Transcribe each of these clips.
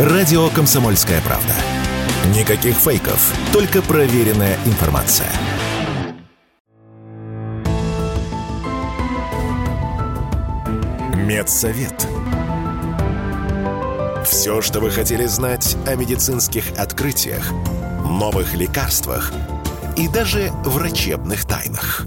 Радио «Комсомольская правда». Никаких фейков, только проверенная информация. Медсовет. Все, что вы хотели знать о медицинских открытиях, новых лекарствах и даже врачебных тайнах.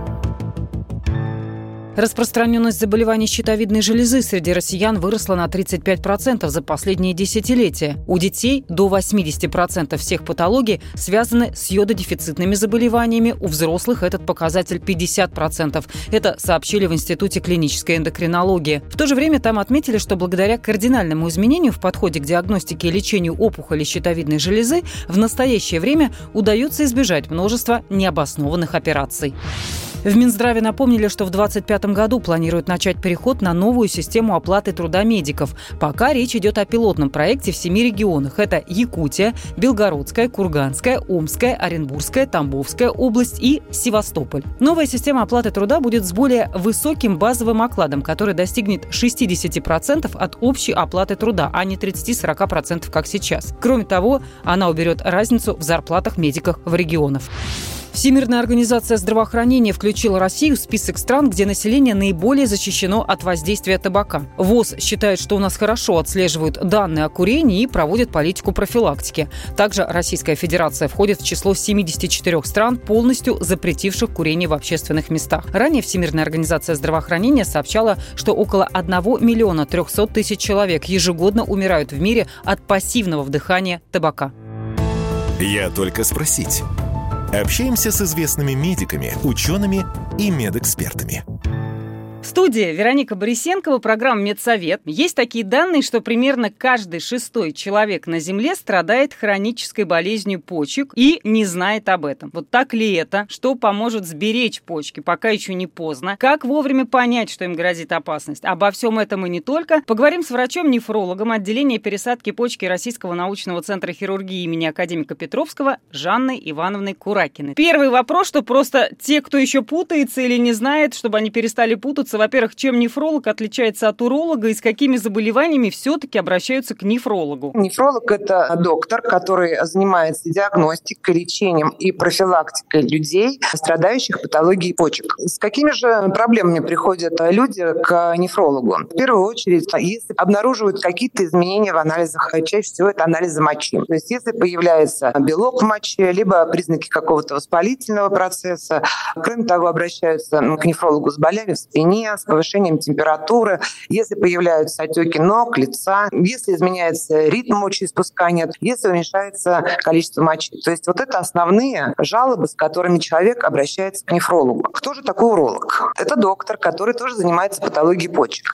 Распространенность заболеваний щитовидной железы среди россиян выросла на 35% за последние десятилетия. У детей до 80% всех патологий связаны с йододефицитными заболеваниями, у взрослых этот показатель 50%. Это сообщили в Институте клинической эндокринологии. В то же время там отметили, что благодаря кардинальному изменению в подходе к диагностике и лечению опухоли щитовидной железы в настоящее время удается избежать множества необоснованных операций. В Минздраве напомнили, что в 2025 году планируют начать переход на новую систему оплаты труда медиков. Пока речь идет о пилотном проекте в семи регионах. Это Якутия, Белгородская, Курганская, Омская, Оренбургская, Тамбовская область и Севастополь. Новая система оплаты труда будет с более высоким базовым окладом, который достигнет 60% от общей оплаты труда, а не 30-40%, как сейчас. Кроме того, она уберет разницу в зарплатах медиков в регионах. Всемирная организация здравоохранения включила Россию в список стран, где население наиболее защищено от воздействия табака. ВОЗ считает, что у нас хорошо отслеживают данные о курении и проводят политику профилактики. Также Российская Федерация входит в число 74 стран, полностью запретивших курение в общественных местах. Ранее Всемирная организация здравоохранения сообщала, что около 1 миллиона 300 тысяч человек ежегодно умирают в мире от пассивного вдыхания табака. Я только спросить. Общаемся с известными медиками, учеными и медэкспертами. В студии Вероника Борисенкова, программа «Медсовет». Есть такие данные, что примерно каждый шестой человек на Земле страдает хронической болезнью почек и не знает об этом. Вот так ли это? Что поможет сберечь почки, пока еще не поздно? Как вовремя понять, что им грозит опасность? Обо всем этом и не только. Поговорим с врачом-нефрологом отделения пересадки почки Российского научного центра хирургии имени академика Петровского Жанной Ивановной Куракиной. Первый вопрос, что просто те, кто еще путается или не знает, чтобы они перестали путаться, вопросы. Во-первых, чем нефролог отличается от уролога и с какими заболеваниями все-таки обращаются к нефрологу? Нефролог – это доктор, который занимается диагностикой, лечением и профилактикой людей, страдающих патологией почек. С какими же проблемами приходят люди к нефрологу? В первую очередь, если обнаруживают какие-то изменения в анализах, чаще всего это анализы мочи. То есть если появляется белок в моче, либо признаки какого-то воспалительного процесса. Кроме того, обращаются к нефрологу с болями в спине, с повышением температуры, если появляются отеки ног, лица, если изменяется ритм мочеиспускания, если уменьшается количество мочи. То есть вот это основные жалобы, с которыми человек обращается к нефрологу. Кто же такой уролог? Это доктор, который тоже занимается патологией почек.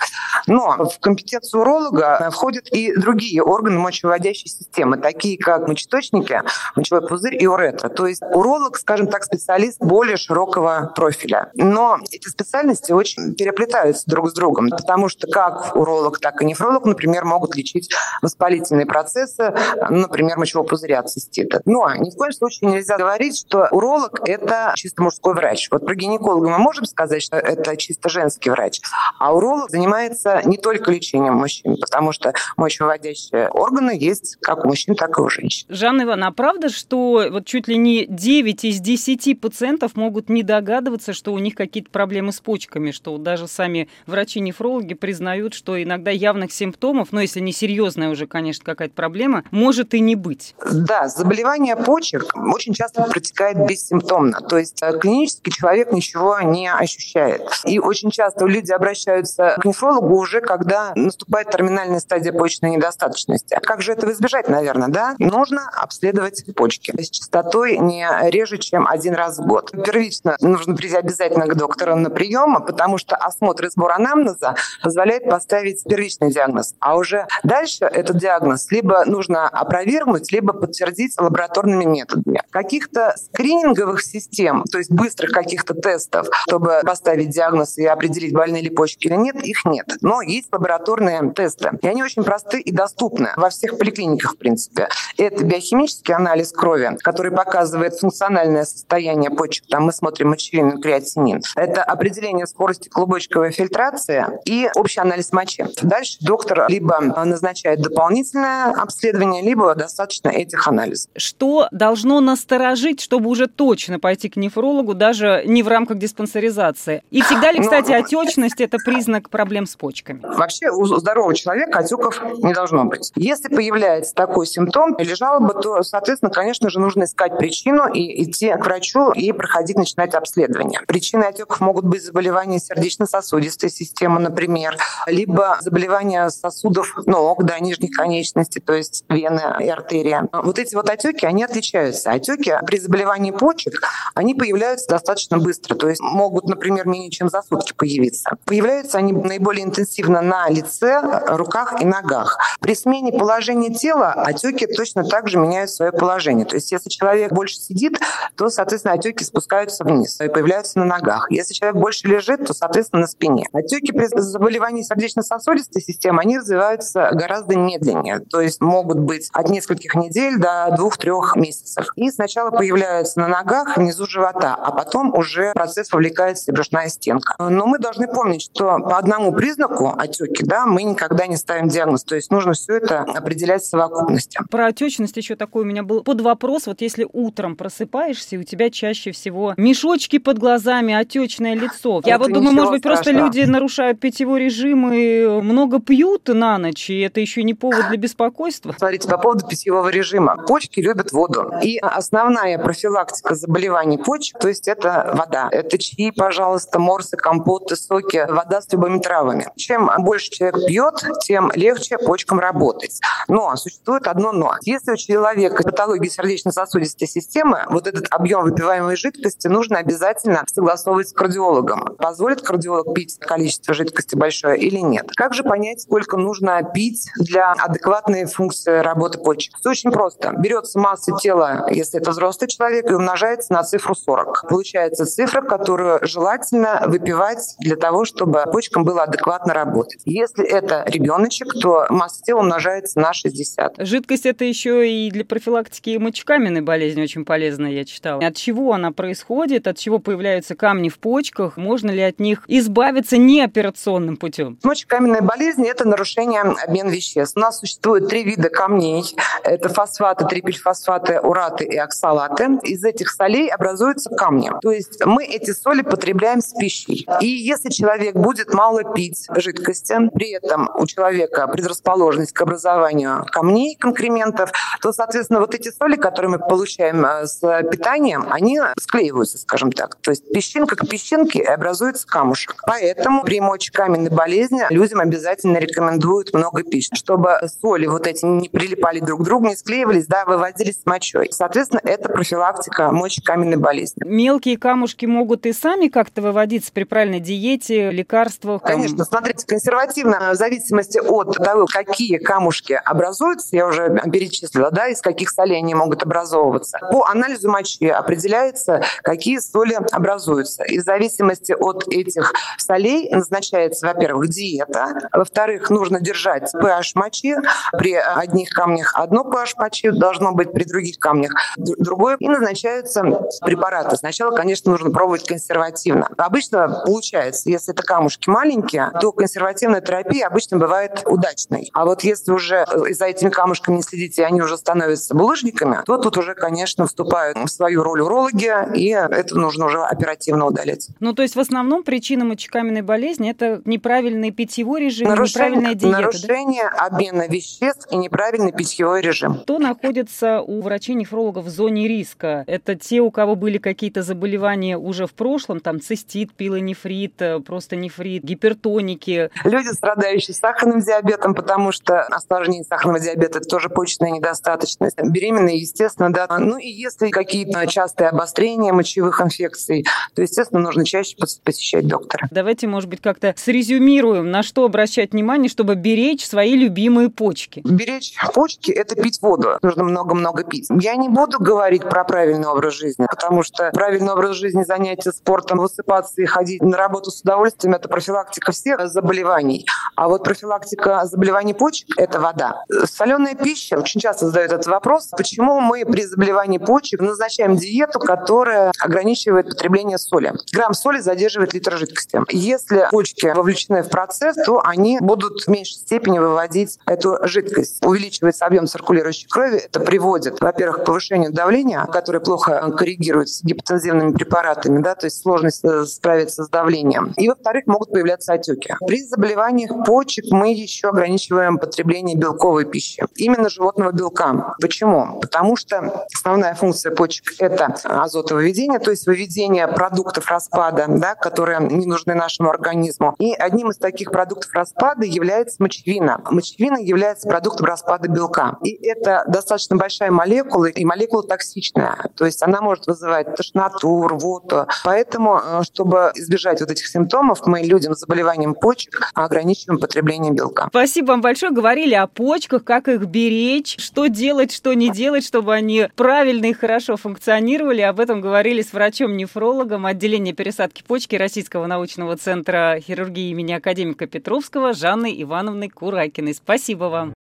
Но в компетенцию уролога входят и другие органы мочевыводящей системы, такие как мочеточники, мочевой пузырь и уретра. То есть уролог, скажем так, специалист более широкого профиля. Но эти специальности очень переплетаются друг с другом, потому что как уролог, так и нефролог, например, могут лечить воспалительные процессы, например, мочевого пузыря цистита. Но ни в коем случае нельзя говорить, что уролог – это чисто мужской врач. Вот про гинеколога мы можем сказать, что это чисто женский врач, а уролог занимается не только лечением мужчин, потому что мочевыводящие органы есть как у мужчин, так и у женщин. Жанна Ивановна, а правда, что вот чуть ли не 9 из 10 пациентов могут не догадываться, что у них какие-то проблемы с почками, что даже сами врачи-нефрологи признают, что иногда явных симптомов, но если не серьезная уже, конечно, какая-то проблема, может и не быть. Да, заболевание почек очень часто протекает бессимптомно. То есть э, клинически человек ничего не ощущает. И очень часто люди обращаются к нефрологу уже, когда наступает терминальная стадия почечной недостаточности. Как же этого избежать, наверное, да? Нужно обследовать почки с частотой не реже, чем один раз в год. Первично нужно прийти обязательно к доктору на прием, потому что осмотр и сбор анамнеза позволяет поставить первичный диагноз. А уже дальше этот диагноз либо нужно опровергнуть, либо подтвердить лабораторными методами. Каких-то скрининговых систем, то есть быстрых каких-то тестов, чтобы поставить диагноз и определить, больные ли почки или нет, их нет. Но есть лабораторные тесты. И они очень просты и доступны во всех поликлиниках, в принципе. Это биохимический анализ крови, который показывает функциональное состояние почек. Там мы смотрим мочевин и креатинин. Это определение скорости клубочковой фильтрации и общий анализ мочи. Дальше доктор либо назначает дополнительное обследование, либо достаточно этих анализов. Что должно насторожить, чтобы уже точно пойти к нефрологу, даже не в рамках диспансеризации? И всегда ли, ну, кстати, Но... отечность – это признак проблем с почками? Вообще у здорового человека отеков не должно быть. Если появляется такой симптом или жалоба, то, соответственно, конечно же, нужно искать причину и идти к врачу и проходить, начинать обследование. Причины отеков могут быть заболевания сердечно-сосудистой системы, например, либо заболевания сосудов ног, да, нижних конечностей, то есть вены и артерия. Вот эти вот отеки, они отличаются. Отеки при заболевании почек, они появляются достаточно быстро, то есть могут, например, менее чем за сутки появиться. Появляются они наиболее интенсивно на лице, руках и ногах. При смене положения тела отеки точно так же меняют свое положение. То есть если человек больше сидит, то, соответственно, отеки спускаются вниз и появляются на ногах. Если человек больше лежит, то, соответственно, на спине. Отеки при заболевании сердечно-сосудистой системы, они развиваются гораздо медленнее. То есть могут быть от нескольких недель до двух-трех месяцев. И сначала появляются на ногах, внизу живота, а потом уже процесс вовлекается и брюшная стенка. Но мы должны помнить, что по одному признаку отеки, да, мы никогда не ставим диагноз. То есть нужно все это определять в совокупности. Про отечность еще такой у меня был под вопрос. Вот если утром просыпаешься, и у тебя чаще всего мешочки под глазами, отечное лицо. Я это вот думаю, может быть, страшного. просто люди нарушают питьевой режим и много пьют на ночь, и это еще не повод для беспокойства? Смотрите, по поводу питьевого режима. Почки любят воду. И основная профилактика заболеваний почек, то есть это вода. Это чаи, пожалуйста, морсы, компоты, соки, вода с любыми травами. Чем больше человек пьет, тем легче почкам работать. Но существует одно но. Если у человека патология сердечно-сосудистой системы, вот этот объем выпиваемой жидкости нужно обязательно согласовывать с кардиологом. Позволит кардиолог пить количество жидкости большое или нет? Как же понять, сколько нужно пить для адекватной функции работы почек? Все очень просто. Берется масса тела, если это взрослый человек, и умножается на цифру 40. Получается цифра, которую желательно выпивать для того, чтобы почкам было адекватно работать. Если это ребеночек, то масса тела умножается на 60. Жидкость это еще и для профилактики мочекаменной болезни очень полезна, я читала. От чего она происходит, от чего появляются камни в почках, можно ли от них избавиться неоперационным путем? Мочекаменная болезнь – это нарушение обмена веществ. У нас существует три вида камней. Это фосфаты, трипельфосфаты, ураты и оксалаты. Из этих солей образуются камни. То есть мы эти соли потребляем с пищей. И если человек будет мало пить жидкости, при этом у человека предрасположенность к образованию камней, конкрементов, то, соответственно, вот эти соли, которые мы получаем э, с питанием, они склеиваются, скажем так. То есть песчинка к песчинке образуется камушек. Поэтому при мочекаменной болезни людям обязательно рекомендуют много пищи, чтобы соли вот эти не прилипали друг к другу, не склеивались, да, выводились с мочой. Соответственно, это профилактика мочекаменной болезни. Мелкие камушки могут и сами как-то выводиться при правильной диете, лекарствах? Конечно. Смотрите, консервативно, в зависимости от того, какие камушки образуются, я уже перечислила, да, из каких солей они могут образовываться. По анализу мочи определяется, какие соли образуются. И в зависимости от этих солей назначается, во-первых, диета, во-вторых, нужно держать pH мочи. При одних камнях одно pH мочи должно быть, при других камнях другое. И назначаются препараты. Сначала, конечно, нужно пробовать консервативно. Обычно получается, если это камушки маленькие, то консервативная терапия обычно бывает удачной. А вот если уже за этими камушками не следите, они уже становятся булыжниками, то тут уже, конечно, вступают в свою роль урологи, и это нужно уже оперативно удалять. Ну, то есть в основном причина мочекаменной болезни – это неправильный питьевой режим, нарушение, неправильная диета. Нарушение да? обмена веществ и неправильный питьевой режим. Кто находится у врачей-нефрологов в зоне риска? Это те, у кого были какие-то заболевания уже в прошлом, там цистит, пилонефрит, э, просто нефрит, гипертоники. Люди, страдающие сахарным диабетом, потому что осложнение сахарного диабета – это тоже почечная недостаточность. Беременные, естественно, да. Ну и если какие-то частые обострения мочевых инфекций, то, естественно, нужно чаще посещать доктора. Доктора. Давайте, может быть, как-то срезюмируем, на что обращать внимание, чтобы беречь свои любимые почки. Беречь почки – это пить воду. Нужно много-много пить. Я не буду говорить про правильный образ жизни, потому что правильный образ жизни, занятия спортом, высыпаться и ходить на работу с удовольствием – это профилактика всех заболеваний. А вот профилактика заболеваний почек – это вода. Соленая пища, очень часто задают этот вопрос, почему мы при заболевании почек назначаем диету, которая ограничивает потребление соли. Грамм соли задерживает литр жидкости. Если почки вовлечены в процесс, то они будут в меньшей степени выводить эту жидкость. Увеличивается объем циркулирующей крови. Это приводит, во-первых, к повышению давления, которое плохо коррегируется гипотензивными препаратами, да, то есть сложность э, справиться с давлением. И, во-вторых, могут появляться отеки. При заболеваниях почек мы еще ограничиваем потребление белковой пищи. Именно животного белка. Почему? Потому что основная функция почек – это азотовыведение, то есть выведение продуктов распада, да, которые не нужны нашему организму. И одним из таких продуктов распада является мочевина. Мочевина является продуктом распада белка. И это достаточно большая молекула, и молекула токсичная. То есть она может вызывать тошноту, рвоту. Поэтому, э, чтобы избежать вот этих симптомов, мы людям с заболеванием почек ограничиваем потребление белка. Спасибо вам большое. Говорили о почках, как их беречь, что делать, что не делать, чтобы они правильно и хорошо функционировали. Об этом говорили с врачом-нефрологом отделения пересадки почки Российского научного центра хирургии имени академика Петровского Жанной Ивановной Куракиной. Спасибо вам.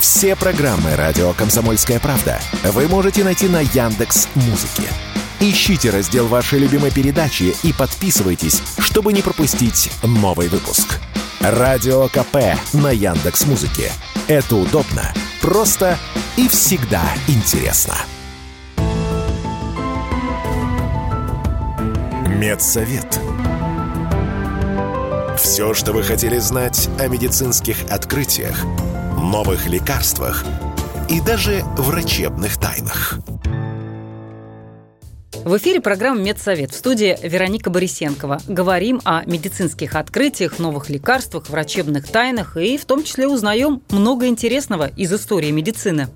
Все программы радио Комсомольская правда вы можете найти на Яндекс Музыке. Ищите раздел вашей любимой передачи и подписывайтесь, чтобы не пропустить новый выпуск. Радио КП на Яндекс Музыке. Это удобно, просто и всегда интересно. Медсовет. Все, что вы хотели знать о медицинских открытиях, новых лекарствах и даже врачебных тайнах. В эфире программа «Медсовет» в студии Вероника Борисенкова. Говорим о медицинских открытиях, новых лекарствах, врачебных тайнах и в том числе узнаем много интересного из истории медицины.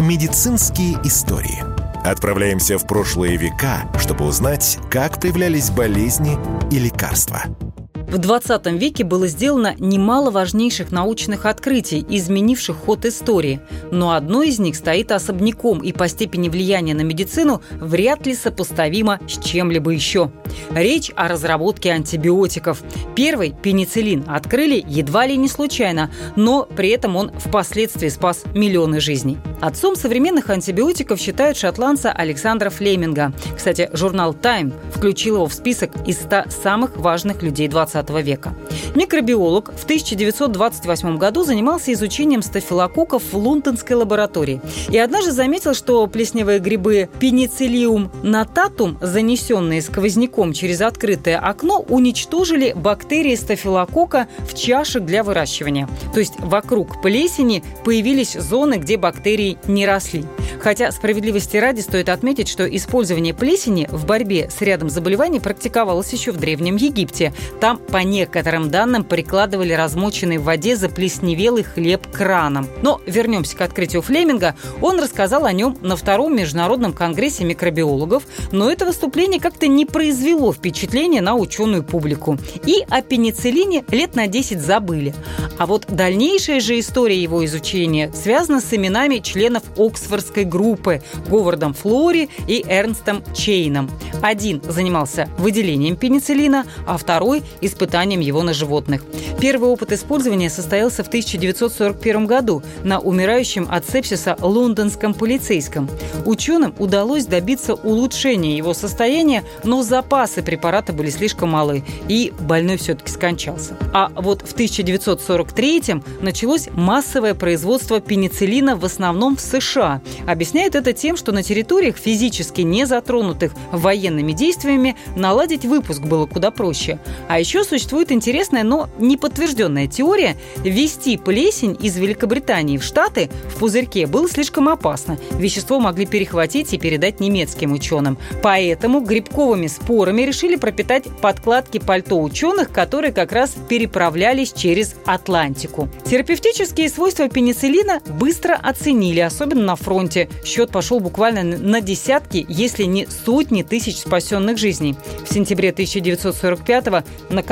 Медицинские истории. Отправляемся в прошлые века, чтобы узнать, как появлялись болезни и лекарства – в 20 веке было сделано немало важнейших научных открытий, изменивших ход истории. Но одно из них стоит особняком и по степени влияния на медицину вряд ли сопоставимо с чем-либо еще. Речь о разработке антибиотиков. Первый, пенициллин, открыли едва ли не случайно, но при этом он впоследствии спас миллионы жизней. Отцом современных антибиотиков считают шотландца Александра Флеминга. Кстати, журнал Time включил его в список из 100 самых важных людей 20 20 века. Микробиолог в 1928 году занимался изучением стафилококков в лондонской лаборатории. И однажды заметил, что плесневые грибы пенициллиум нататум, занесенные сквозняком через открытое окно, уничтожили бактерии стафилококка в чашах для выращивания. То есть вокруг плесени появились зоны, где бактерии не росли. Хотя справедливости ради стоит отметить, что использование плесени в борьбе с рядом заболеваний практиковалось еще в Древнем Египте. Там по некоторым данным, прикладывали размоченный в воде заплесневелый хлеб к ранам. Но вернемся к открытию Флеминга. Он рассказал о нем на втором международном конгрессе микробиологов, но это выступление как-то не произвело впечатления на ученую публику. И о пенициллине лет на 10 забыли. А вот дальнейшая же история его изучения связана с именами членов Оксфордской группы Говардом Флори и Эрнстом Чейном. Один занимался выделением пенициллина, а второй – испытанием его на животных. Первый опыт использования состоялся в 1941 году на умирающем от сепсиса лондонском полицейском. Ученым удалось добиться улучшения его состояния, но запасы препарата были слишком малы, и больной все-таки скончался. А вот в 1943 началось массовое производство пенициллина в основном в США. Объясняют это тем, что на территориях, физически не затронутых военными действиями, наладить выпуск было куда проще. А еще существует интересная, но неподтвержденная теория. Ввести плесень из Великобритании в Штаты в пузырьке было слишком опасно. Вещество могли перехватить и передать немецким ученым. Поэтому грибковыми спорами решили пропитать подкладки пальто ученых, которые как раз переправлялись через Атлантику. Терапевтические свойства пенициллина быстро оценили, особенно на фронте. Счет пошел буквально на десятки, если не сотни тысяч спасенных жизней. В сентябре 1945-го,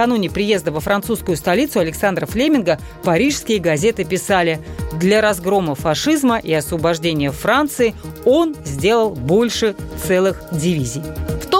накануне приезда во французскую столицу Александра Флеминга, парижские газеты писали «Для разгрома фашизма и освобождения Франции он сделал больше целых дивизий».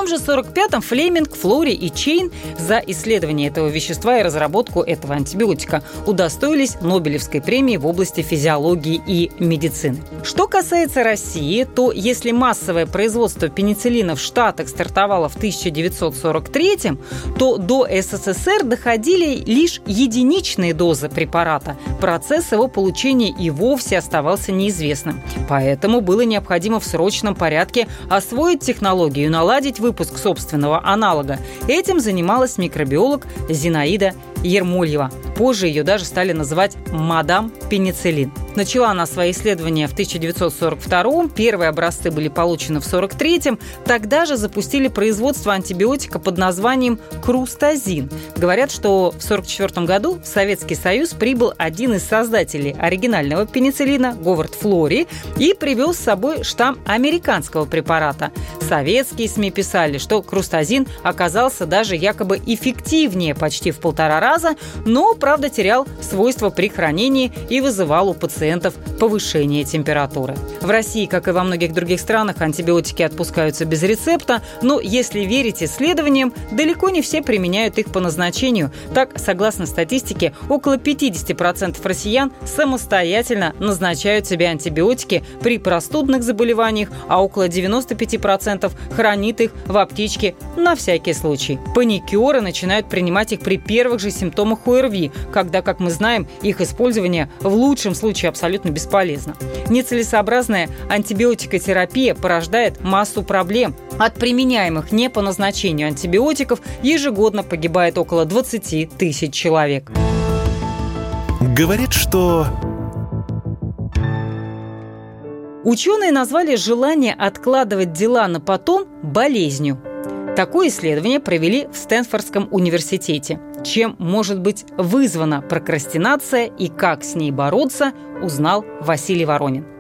Том же 45-м Флеминг, Флори и Чейн за исследование этого вещества и разработку этого антибиотика удостоились Нобелевской премии в области физиологии и медицины. Что касается России, то если массовое производство пенициллина в Штатах стартовало в 1943 то до СССР доходили лишь единичные дозы препарата. Процесс его получения и вовсе оставался неизвестным. Поэтому было необходимо в срочном порядке освоить технологию и наладить выпуск собственного аналога. Этим занималась микробиолог Зинаида Ермольева. Позже ее даже стали называть «мадам пенициллин». Начала она свои исследования в 1942 Первые образцы были получены в 1943-м. Тогда же запустили производство антибиотика под названием крустазин. Говорят, что в 1944 году в Советский Союз прибыл один из создателей оригинального пенициллина, Говард Флори, и привез с собой штамм американского препарата. Советские СМИ писали, что крустазин оказался даже якобы эффективнее почти в полтора раза, но, правда, терял свойства при хранении и вызывал у пациентов повышение температуры. В России, как и во многих других странах, антибиотики отпускаются без рецепта, но, если верить исследованиям, далеко не все применяют их по назначению. Так, согласно статистике, около 50% россиян самостоятельно назначают себе антибиотики при простудных заболеваниях, а около 95% хранит их в аптечке на всякий случай. Паникеры начинают принимать их при первых же симптомах ОРВИ, когда, как мы знаем, их использование в лучшем случае абсолютно бесполезно. Нецелесообразная антибиотикотерапия порождает массу проблем. От применяемых не по назначению антибиотиков ежегодно погибает около 20 тысяч человек. Говорит, что Ученые назвали желание откладывать дела на потом болезнью. Такое исследование провели в Стэнфордском университете. Чем может быть вызвана прокрастинация и как с ней бороться, узнал Василий Воронин.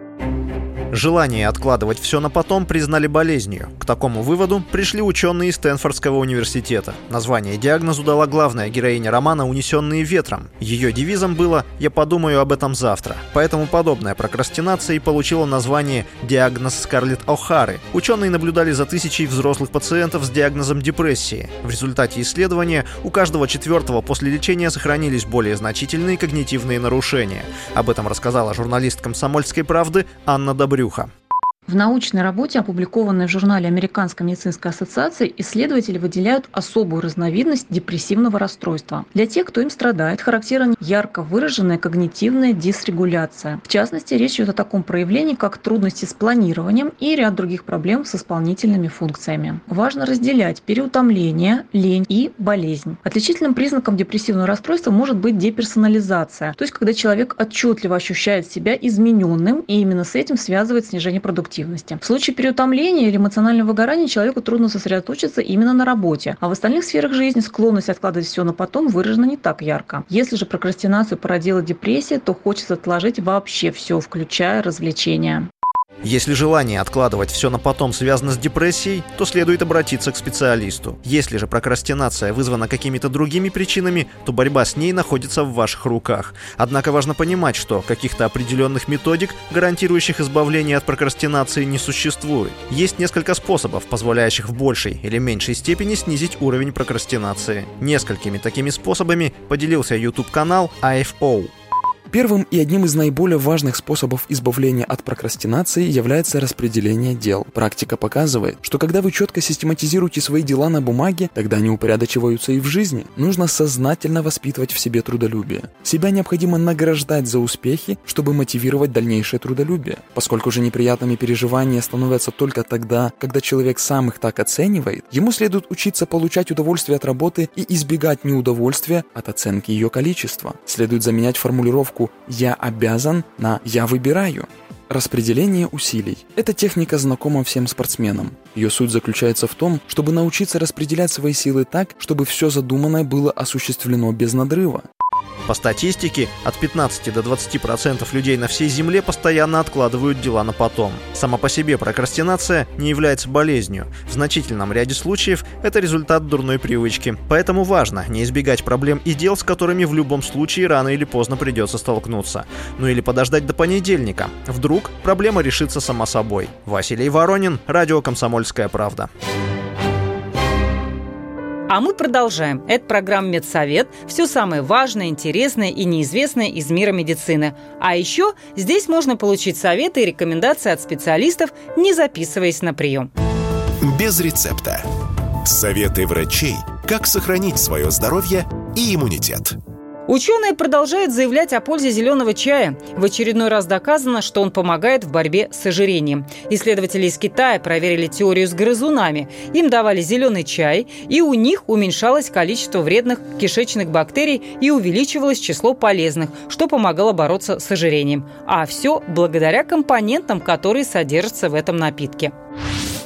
Желание откладывать все на потом признали болезнью. К такому выводу пришли ученые из Стэнфордского университета. Название диагнозу дала главная героиня романа «Унесенные ветром». Ее девизом было «Я подумаю об этом завтра». Поэтому подобная прокрастинация и получила название «диагноз Скарлетт О'Хары». Ученые наблюдали за тысячей взрослых пациентов с диагнозом депрессии. В результате исследования у каждого четвертого после лечения сохранились более значительные когнитивные нарушения. Об этом рассказала журналист «Комсомольской правды» Анна Добрюк брюха. В научной работе, опубликованной в журнале Американской медицинской ассоциации, исследователи выделяют особую разновидность депрессивного расстройства. Для тех, кто им страдает, характерна ярко выраженная когнитивная дисрегуляция. В частности, речь идет о таком проявлении, как трудности с планированием и ряд других проблем с исполнительными функциями. Важно разделять переутомление, лень и болезнь. Отличительным признаком депрессивного расстройства может быть деперсонализация, то есть когда человек отчетливо ощущает себя измененным, и именно с этим связывает снижение продуктивности продуктивности. В случае переутомления или эмоционального выгорания человеку трудно сосредоточиться именно на работе, а в остальных сферах жизни склонность откладывать все на потом выражена не так ярко. Если же прокрастинацию породила депрессия, то хочется отложить вообще все, включая развлечения. Если желание откладывать все на потом связано с депрессией, то следует обратиться к специалисту. Если же прокрастинация вызвана какими-то другими причинами, то борьба с ней находится в ваших руках. Однако важно понимать, что каких-то определенных методик, гарантирующих избавление от прокрастинации, не существует. Есть несколько способов, позволяющих в большей или меньшей степени снизить уровень прокрастинации. Несколькими такими способами поделился YouTube-канал IFO. Первым и одним из наиболее важных способов избавления от прокрастинации является распределение дел. Практика показывает, что когда вы четко систематизируете свои дела на бумаге, тогда они упорядочиваются и в жизни. Нужно сознательно воспитывать в себе трудолюбие. Себя необходимо награждать за успехи, чтобы мотивировать дальнейшее трудолюбие. Поскольку же неприятными переживания становятся только тогда, когда человек сам их так оценивает, ему следует учиться получать удовольствие от работы и избегать неудовольствия от оценки ее количества. Следует заменять формулировку «я обязан» на «я выбираю». Распределение усилий. Эта техника знакома всем спортсменам. Ее суть заключается в том, чтобы научиться распределять свои силы так, чтобы все задуманное было осуществлено без надрыва. По статистике, от 15 до 20% людей на всей Земле постоянно откладывают дела на потом. Сама по себе прокрастинация не является болезнью. В значительном ряде случаев это результат дурной привычки. Поэтому важно не избегать проблем и дел, с которыми в любом случае рано или поздно придется столкнуться. Ну или подождать до понедельника. Вдруг проблема решится сама собой. Василий Воронин, Радио «Комсомольская правда». А мы продолжаем. Это программа «Медсовет». Все самое важное, интересное и неизвестное из мира медицины. А еще здесь можно получить советы и рекомендации от специалистов, не записываясь на прием. Без рецепта. Советы врачей, как сохранить свое здоровье и иммунитет. Ученые продолжают заявлять о пользе зеленого чая. В очередной раз доказано, что он помогает в борьбе с ожирением. Исследователи из Китая проверили теорию с грызунами. Им давали зеленый чай, и у них уменьшалось количество вредных кишечных бактерий и увеличивалось число полезных, что помогало бороться с ожирением. А все благодаря компонентам, которые содержатся в этом напитке.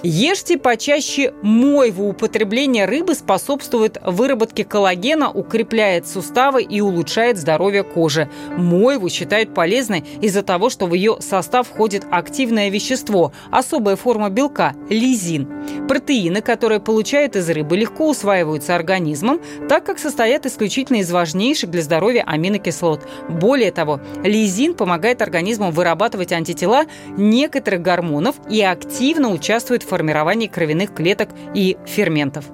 Ешьте почаще мойву. Употребление рыбы способствует выработке коллагена, укрепляет суставы и улучшает здоровье кожи. Мойву считают полезной из-за того, что в ее состав входит активное вещество, особая форма белка – лизин. Протеины, которые получают из рыбы, легко усваиваются организмом, так как состоят исключительно из важнейших для здоровья аминокислот. Более того, лизин помогает организму вырабатывать антитела некоторых гормонов и активно участвует в формировании кровяных клеток и ферментов.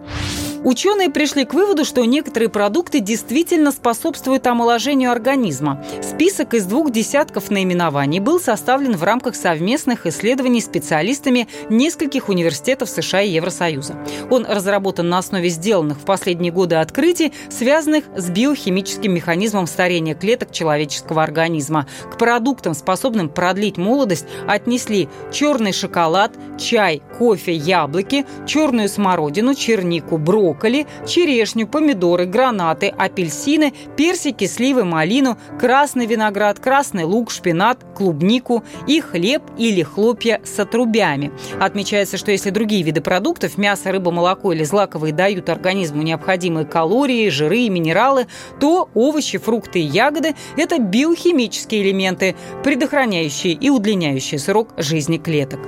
Ученые пришли к выводу, что некоторые продукты действительно способствуют омоложению организма. Список из двух десятков наименований был составлен в рамках совместных исследований специалистами нескольких университетов США и Евросоюза. Он разработан на основе сделанных в последние годы открытий, связанных с биохимическим механизмом старения клеток человеческого организма. К продуктам, способным продлить молодость, отнесли черный шоколад, чай, кофе, яблоки, черную смородину, чернику, брокколи, брокколи, черешню, помидоры, гранаты, апельсины, персики, сливы, малину, красный виноград, красный лук, шпинат, клубнику и хлеб или хлопья с отрубями. Отмечается, что если другие виды продуктов – мясо, рыба, молоко или злаковые – дают организму необходимые калории, жиры и минералы, то овощи, фрукты и ягоды – это биохимические элементы, предохраняющие и удлиняющие срок жизни клеток.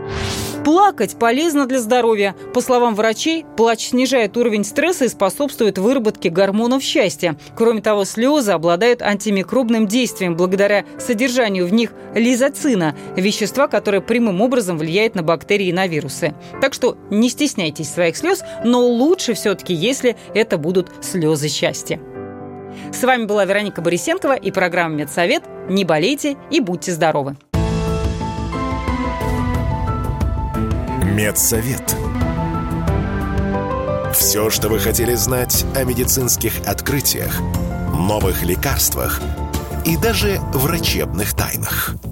Плакать полезно для здоровья. По словам врачей, плач снижает уровень стресса и способствует выработке гормонов счастья. Кроме того, слезы обладают антимикробным действием благодаря содержанию в них лизоцина – вещества, которое прямым образом влияет на бактерии и на вирусы. Так что не стесняйтесь своих слез, но лучше все-таки, если это будут слезы счастья. С вами была Вероника Борисенкова и программа «Медсовет». Не болейте и будьте здоровы! Медсовет. Все, что вы хотели знать о медицинских открытиях, новых лекарствах и даже врачебных тайнах –